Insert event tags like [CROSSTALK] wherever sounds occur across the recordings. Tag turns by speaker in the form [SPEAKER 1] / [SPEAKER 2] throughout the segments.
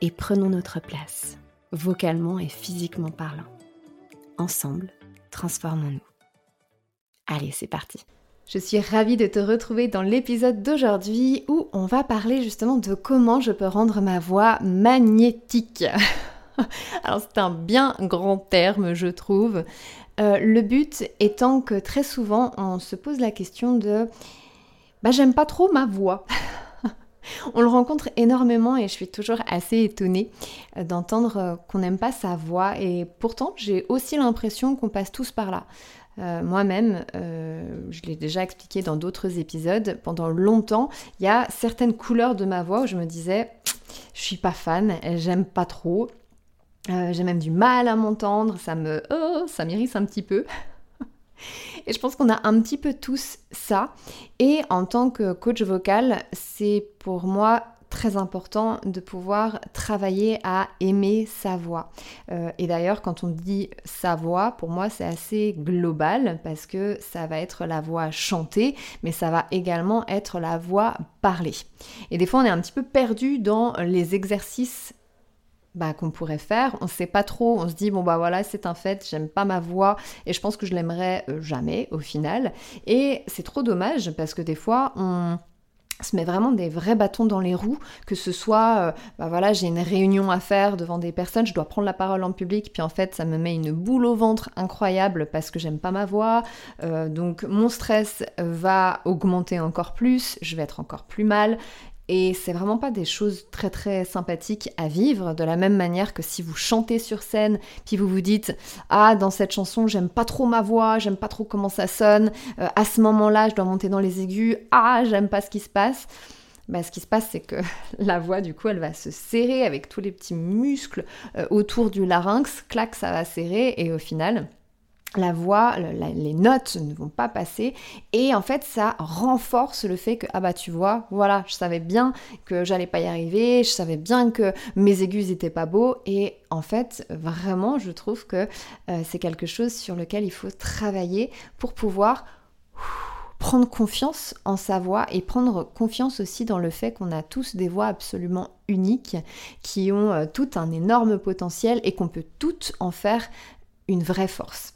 [SPEAKER 1] et prenons notre place, vocalement et physiquement parlant. Ensemble, transformons-nous. Allez, c'est parti. Je suis ravie de te retrouver dans l'épisode d'aujourd'hui où on va parler justement de comment je peux rendre ma voix magnétique. [LAUGHS] Alors c'est un bien grand terme, je trouve. Euh, le but étant que très souvent on se pose la question de bah j'aime pas trop ma voix. [LAUGHS] On le rencontre énormément et je suis toujours assez étonnée euh, d'entendre euh, qu'on n'aime pas sa voix et pourtant j'ai aussi l'impression qu'on passe tous par là. Euh, moi-même, je l'ai déjà expliqué dans d'autres épisodes, pendant longtemps, il y a certaines couleurs de ma voix où je me disais, je suis pas fan, j'aime pas trop, j'ai même du mal à m'entendre, ça me, oh, ça m'irrisse un petit peu. Et je pense qu'on a un petit peu tous ça. Et en tant que coach vocal, c'est pour moi très important de pouvoir travailler à aimer sa voix. Euh, et d'ailleurs, quand on dit sa voix, pour moi, c'est assez global parce que ça va être la voix chantée, mais ça va également être la voix parlée. Et des fois, on est un petit peu perdu dans les exercices bah, qu'on pourrait faire. On ne sait pas trop, on se dit bon bah voilà c'est un fait, j'aime pas ma voix. Et je pense que je l'aimerais euh, jamais au final. Et c'est trop dommage parce que des fois on se met vraiment des vrais bâtons dans les roues, que ce soit, euh, bah voilà, j'ai une réunion à faire devant des personnes, je dois prendre la parole en public, puis en fait ça me met une boule au ventre incroyable parce que j'aime pas ma voix, euh, donc mon stress va augmenter encore plus, je vais être encore plus mal, et c'est vraiment pas des choses très très sympathiques à vivre, de la même manière que si vous chantez sur scène, puis vous vous dites Ah, dans cette chanson, j'aime pas trop ma voix, j'aime pas trop comment ça sonne, euh, à ce moment-là, je dois monter dans les aigus, ah, j'aime pas ce qui se passe. Bah, ce qui se passe, c'est que [LAUGHS] la voix, du coup, elle va se serrer avec tous les petits muscles euh, autour du larynx, clac, ça va serrer, et au final, la voix, les notes ne vont pas passer et en fait ça renforce le fait que ah bah tu vois voilà je savais bien que j'allais pas y arriver je savais bien que mes aigus étaient pas beaux et en fait vraiment je trouve que euh, c'est quelque chose sur lequel il faut travailler pour pouvoir prendre confiance en sa voix et prendre confiance aussi dans le fait qu'on a tous des voix absolument uniques qui ont euh, tout un énorme potentiel et qu'on peut toutes en faire une vraie force.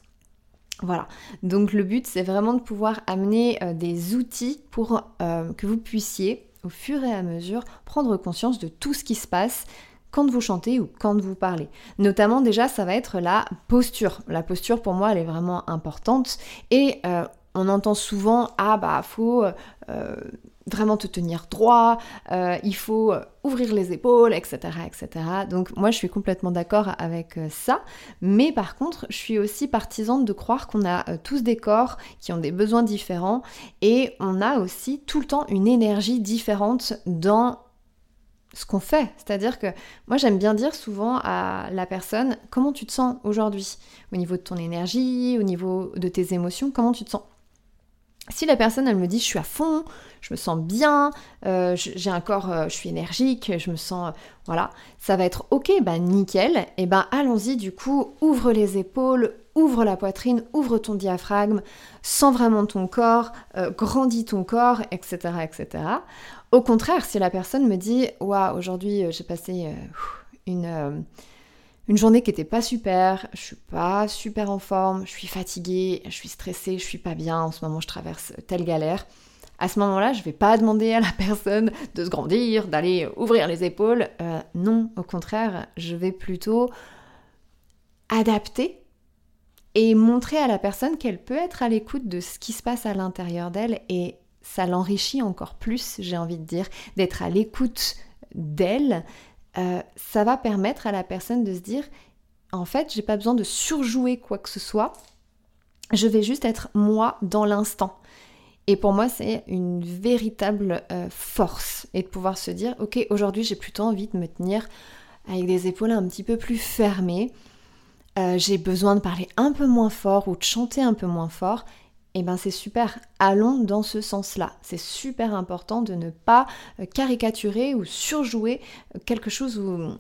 [SPEAKER 1] Voilà, donc le but c'est vraiment de pouvoir amener euh, des outils pour euh, que vous puissiez au fur et à mesure prendre conscience de tout ce qui se passe quand vous chantez ou quand vous parlez. Notamment déjà ça va être la posture. La posture pour moi elle est vraiment importante et euh, on entend souvent ah bah faut vraiment te tenir droit, euh, il faut ouvrir les épaules, etc., etc. Donc moi je suis complètement d'accord avec euh, ça, mais par contre je suis aussi partisane de croire qu'on a euh, tous des corps qui ont des besoins différents et on a aussi tout le temps une énergie différente dans ce qu'on fait. C'est-à-dire que moi j'aime bien dire souvent à la personne comment tu te sens aujourd'hui? Au niveau de ton énergie, au niveau de tes émotions, comment tu te sens? Si la personne elle me dit je suis à fond, je me sens bien, euh, j'ai un corps, euh, je suis énergique, je me sens, euh, voilà, ça va être ok, bah nickel, et ben allons-y du coup, ouvre les épaules, ouvre la poitrine, ouvre ton diaphragme, sens vraiment ton corps, grandis ton corps, etc., etc. Au contraire, si la personne me dit, waouh, aujourd'hui j'ai passé une une journée qui était pas super, je suis pas super en forme, je suis fatiguée, je suis stressée, je suis pas bien, en ce moment je traverse telle galère. À ce moment-là, je vais pas demander à la [LAUGHS] personne de se grandir, d'aller ouvrir les épaules. Euh, non, au contraire, je vais plutôt adapter et montrer à la personne qu'elle peut être à l'écoute de ce qui se passe à l'intérieur d'elle et ça l'enrichit encore plus, j'ai envie de dire, d'être à l'écoute d'elle. Euh, ça va permettre à la personne de se dire en fait, j'ai pas besoin de surjouer quoi que ce soit. Je vais juste être moi dans l'instant. Et pour moi, c'est une véritable euh, force. Et de pouvoir se dire, ok, aujourd'hui, j'ai plutôt envie de me tenir avec des épaules un petit peu plus fermées. Euh, j'ai besoin de parler un peu moins fort ou de chanter un peu moins fort. Eh ben c'est super, allons dans ce sens-là. C'est super important de ne pas euh, caricaturer ou surjouer quelque chose où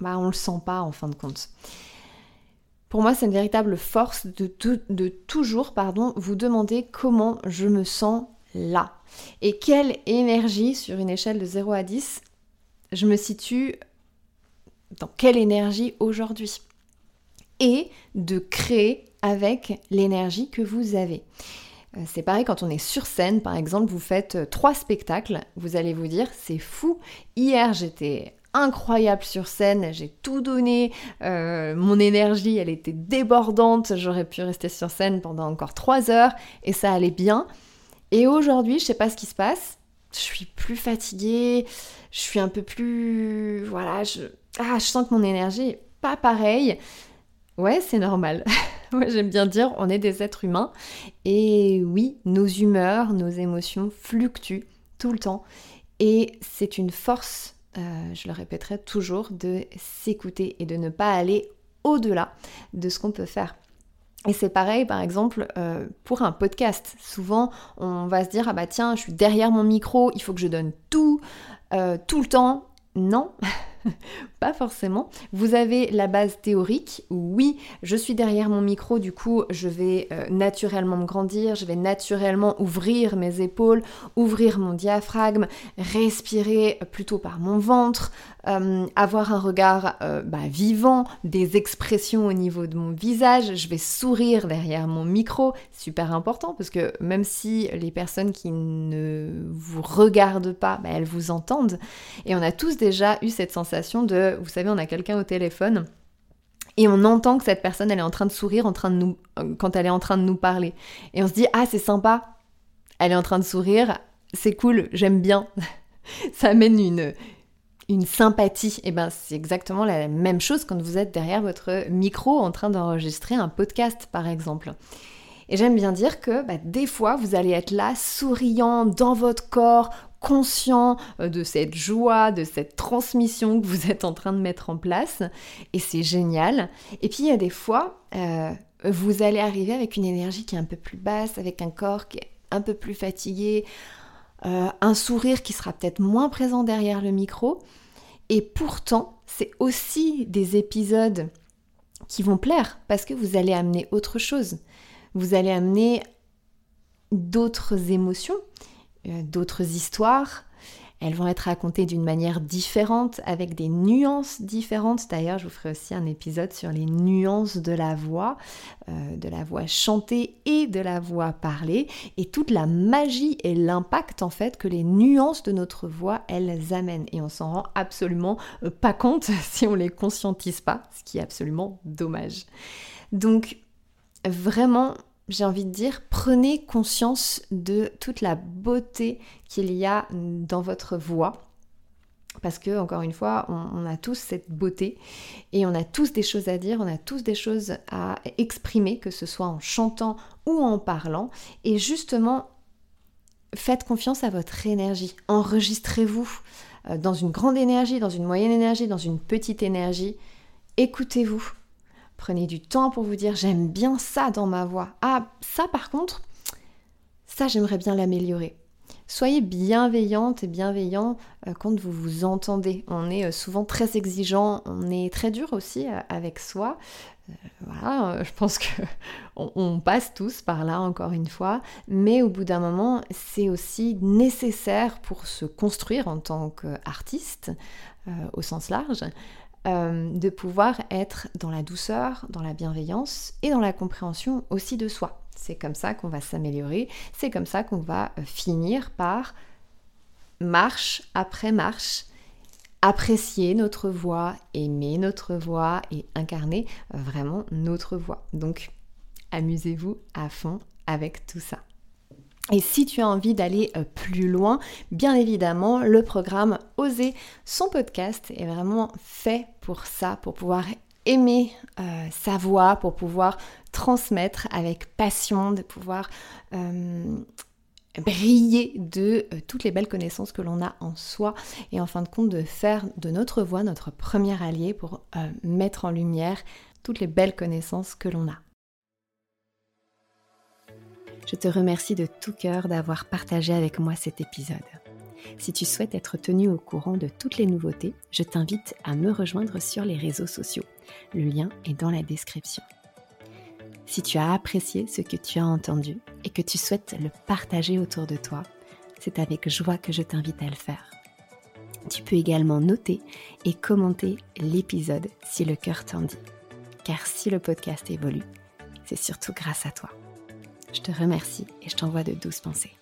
[SPEAKER 1] bah, on ne le sent pas en fin de compte. Pour moi, c'est une véritable force de, de toujours pardon, vous demander comment je me sens là. Et quelle énergie sur une échelle de 0 à 10 je me situe dans quelle énergie aujourd'hui? Et de créer avec l'énergie que vous avez. Euh, c'est pareil quand on est sur scène, par exemple, vous faites euh, trois spectacles, vous allez vous dire c'est fou. Hier j'étais incroyable sur scène, j'ai tout donné, euh, mon énergie elle était débordante, j'aurais pu rester sur scène pendant encore trois heures et ça allait bien. Et aujourd'hui, je sais pas ce qui se passe, je suis plus fatiguée, je suis un peu plus. Voilà, je, ah, je sens que mon énergie est pas pareille. Ouais, c'est normal. [LAUGHS] [LAUGHS] Moi, j'aime bien dire, on est des êtres humains. Et oui, nos humeurs, nos émotions fluctuent tout le temps. Et c'est une force euh, je le répéterai toujours, de s'écouter et de ne pas aller au-delà de ce qu'on peut faire. Et c'est pareil, par exemple, euh, pour un podcast. Souvent, on va se dire, ah bah tiens, je suis derrière mon micro, il faut que je donne tout, euh, tout le temps. Non, [LAUGHS] [LAUGHS] Pas forcément. Vous avez la base théorique. Oui, je suis derrière mon micro, du coup, je vais euh, naturellement me grandir, je vais naturellement ouvrir mes épaules, ouvrir mon diaphragme, respirer plutôt par mon ventre, euh, avoir un regard euh, bah, vivant, des expressions au niveau de mon visage, je vais sourire derrière mon micro, super important parce que même si les personnes qui ne vous regardent pas, bah, elles vous entendent. Et on a tous déjà eu cette sensation de, vous savez, on a quelqu'un au téléphone et on entend que cette personne, elle est en train de sourire en train de nous, euh, quand elle est en train de nous parler. Et on se dit, ah, c'est sympa, elle est en train de sourire, c'est cool, j'aime bien. [LAUGHS] Ça amène une, une sympathie. Et eh ben c'est exactement la même chose quand vous êtes derrière votre micro en train d'enregistrer un podcast par exemple. Et j'aime bien dire que bah, des fois vous allez être là souriant dans votre corps, conscient euh, de cette joie, de cette transmission que vous êtes en train de mettre en place. Et c'est génial. Et puis il y a des fois, euh, vous allez arriver avec une énergie qui est un peu plus basse, avec un corps qui est un peu plus fatigué, euh, un sourire qui sera peut-être moins présent derrière le micro. Et pourtant, c'est aussi des épisodes qui vont plaire parce que vous allez amener autre chose. Vous allez amener d'autres émotions, d'autres histoires, elles vont être racontées d'une manière différente, avec des nuances différentes. D'ailleurs, je vous ferai aussi un épisode sur les nuances de la voix, euh, de la voix chantée et de la voix parlée, et toute la magie et l'impact en fait que les nuances de notre voix, elles amènent. Et on s'en rend absolument euh, pas compte [LAUGHS] si on les conscientise pas, ce qui est absolument dommage. Donc, vraiment, j'ai envie de dire, prenez conscience de toute la beauté qu'il y a dans votre voix. Parce que, encore une fois, on, a tous cette beauté et on a tous des choses à dire, on a tous des choses à exprimer, que ce soit en chantant ou en parlant. Et justement, faites confiance à votre énergie. Enregistrez-vous euh, dans une grande énergie, dans une moyenne énergie, dans une petite énergie. Écoutez-vous. Prenez du temps pour vous dire j'aime bien ça dans ma voix. Ah, ça par contre, ça j'aimerais bien l'améliorer. Soyez bienveillante et bienveillant euh, quand vous vous entendez. On est euh, souvent très exigeant, on est très dur aussi euh, avec soi. voilà, je pense que [LAUGHS] on, passe tous par là encore une fois, mais au bout d'un moment, c'est aussi nécessaire pour se construire en tant qu'artiste au sens large. Euh, de pouvoir être dans la douceur, dans la bienveillance et dans la compréhension aussi de soi. C'est comme ça qu'on va s'améliorer, c'est comme ça qu'on va euh, finir par marche après marche, apprécier notre voix, aimer notre voix et incarner vraiment notre voix. Donc amusez-vous à fond avec tout ça. Et si tu as envie d'aller euh, plus loin, bien évidemment, le programme Oser son podcast est vraiment fait pour ça, pour pouvoir aimer euh, sa voix, pour pouvoir transmettre avec passion, de pouvoir euh, briller de toutes les belles connaissances que l'on a en soi et en fin de compte de faire de notre voix notre premier allié pour mettre en lumière toutes les belles connaissances que l'on a. Je te remercie de tout cœur d'avoir partagé avec moi cet épisode. Si tu souhaites être tenu au courant de toutes les nouveautés, je t'invite à me rejoindre sur les réseaux sociaux. Le lien est dans la description. Si tu as apprécié ce que tu as entendu et que tu souhaites le partager autour de toi, c'est avec joie que je t'invite à le faire. Tu peux également noter et commenter l'épisode si le cœur t'en dit. Car si le podcast évolue, c'est surtout grâce à toi. Je te remercie et je t'envoie de douces pensées.